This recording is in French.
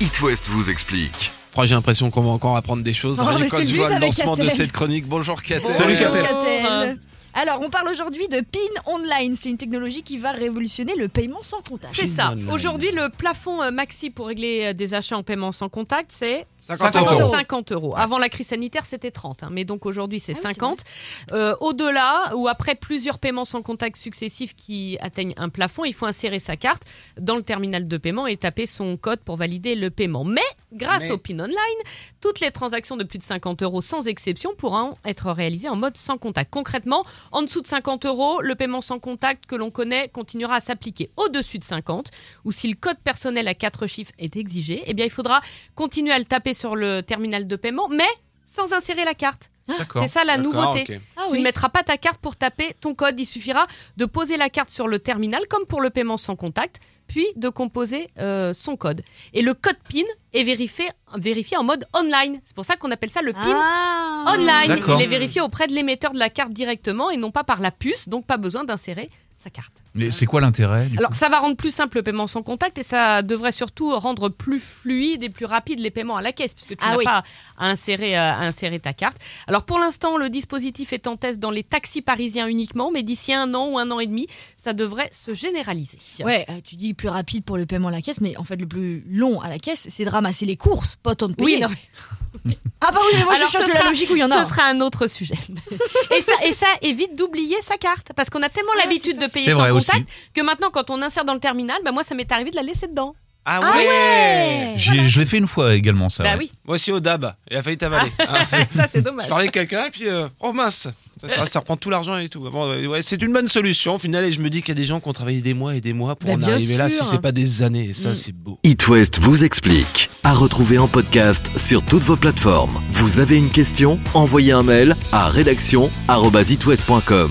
It West vous explique. J'ai l'impression qu'on va encore apprendre des choses. Oh, Rien quand je le vois le lancement de cette chronique. Bonjour Catel. Salut. Catel. Alors, on parle aujourd'hui de PIN Online. C'est une technologie qui va révolutionner le paiement sans contact. C'est ça. Aujourd'hui, le plafond euh, maxi pour régler euh, des achats en paiement sans contact, c'est 50 euros. 50 euros. Avant la crise sanitaire, c'était 30. hein, mais donc aujourd'hui, c'est Ah oui, c'est 50. Euh, Au-delà, ou après plusieurs paiements sans contact successifs qui atteignent un plafond, il faut insérer sa carte dans le terminal de paiement et taper son code pour valider le paiement. Mais grâce Mais- au PIN Online, toutes les transactions de plus de 50 euros sans exception pourront être réalisées en mode sans contact. Concrètement, en dessous de 50 euros, le paiement sans contact que l'on connaît continuera à s'appliquer. Au-dessus de 50, ou si le code personnel à 4 chiffres est exigé, eh bien, il faudra continuer à le taper sur le terminal de paiement, mais sans insérer la carte. C'est ça la nouveauté. ok. Ah Tu ne mettras pas ta carte pour taper ton code. Il suffira de poser la carte sur le terminal, comme pour le paiement sans contact, puis de composer euh, son code. Et le code PIN est vérifié, vérifié en mode online. C'est pour ça qu'on appelle ça le PIN Ah. online. Il est vérifié auprès de l'émetteur de la carte directement et non pas par la puce, donc pas besoin d'insérer sa carte. Mais c'est quoi l'intérêt Alors ça va rendre plus simple le paiement sans contact et ça devrait surtout rendre plus fluide et plus rapide les paiements à la caisse puisque tu Ah n'as oui. pas à insérer, euh, à insérer ta carte. Alors pour l'instant le dispositif est en test dans les taxis parisiens uniquement mais d'ici un an ou un an et demi ça devrait se généraliser. Ouais, euh, tu dis plus rapide pour le paiement à la caisse, mais en fait, le plus long à la caisse, c'est de ramasser les courses, pas tant de payer. Oui, non, Ah bah oui, mais moi Alors, je cherche la logique où il y en a. Ce sera un autre sujet. et, ça, et ça évite d'oublier sa carte. Parce qu'on a tellement Ah, l'habitude de payer sans contact aussi. que maintenant, quand on insère dans le terminal, bah, moi, ça m'est arrivé de la laisser dedans. Ah Ah ouais, ouais J'ai- Je l'ai fait une fois également, ça. bah ouais. oui, Moi aussi au DAB. Il a failli t'avaler. Ah, c'est- ça c'est Je dommage. parlais avec quelqu'un et puis euh, oh mince, ça, ça- ça reprend tout l'argent et tout. Bon, ouais, ouais, c'est une bonne solution au final et je me dis qu'il y a des gens qui ont travaillé des mois et des mois pour Bah, en bien arriver là, si sûr. c'est pas des années. Et ça Mm. c'est beau. It West vous explique. À retrouver en podcast sur toutes vos plateformes. Vous avez une question? Envoyez un mail à rédaction@itwest.com.